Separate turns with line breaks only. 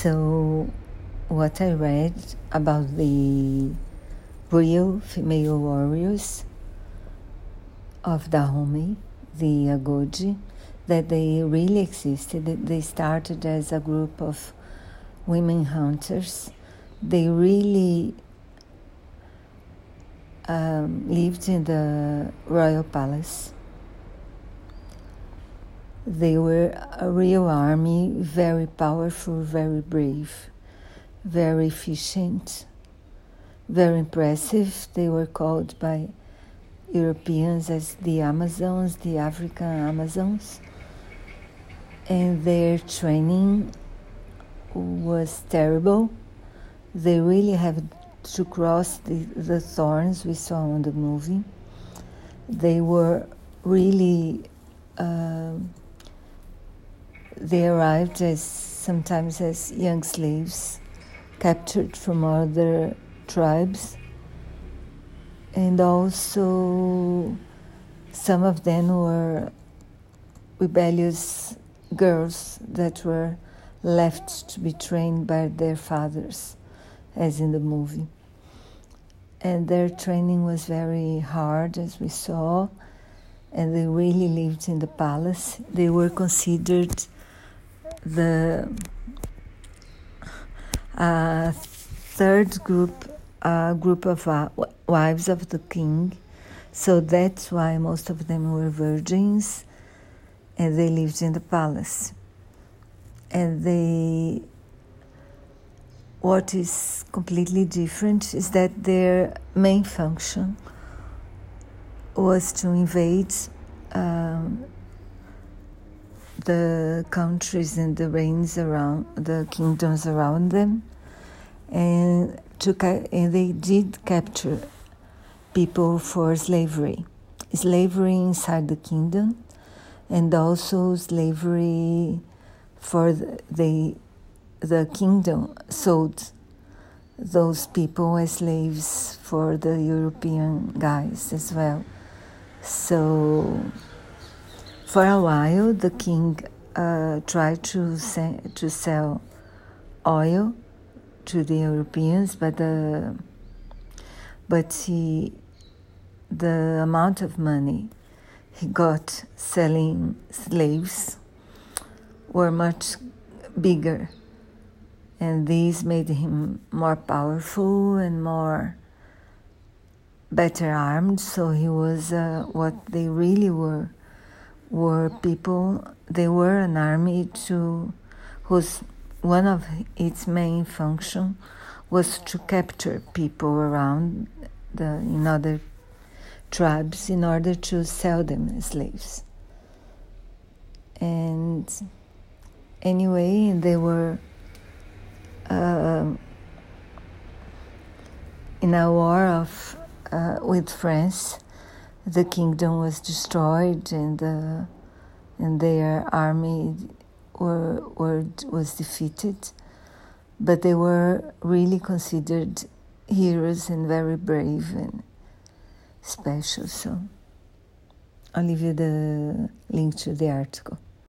So, what I read about the real female warriors of Dahomey, the Agojie, that they really existed. They started as a group of women hunters. They really um, lived in the royal palace. They were a real army, very powerful, very brave, very efficient, very impressive. They were called by Europeans as the Amazons, the African Amazons. And their training was terrible. They really have to cross the, the thorns we saw on the movie. They were really, uh, they arrived as sometimes as young slaves captured from other tribes, and also some of them were rebellious girls that were left to be trained by their fathers, as in the movie. And their training was very hard, as we saw, and they really lived in the palace. They were considered the uh, third group, uh, group of uh, wives of the king. So that's why most of them were virgins, and they lived in the palace and they what is completely different is that their main function was to invade um, the countries and the reigns around the kingdoms around them and to and they did capture people for slavery slavery inside the kingdom and also slavery for the, the kingdom sold those people as slaves for the European guys as well. So, for a while, the king uh, tried to, se- to sell oil to the Europeans, but the but he the amount of money he got selling slaves were much bigger, and these made him more powerful and more better armed. So he was uh, what they really were were people. They were an army to whose one of its main function was to capture people around the in other tribes in order to sell them as slaves and anyway, they were uh, in a war of uh, with France. The kingdom was destroyed, and uh, and their army were, were was defeated. But they were really considered heroes and very brave and special. So I'll leave you the link to the article.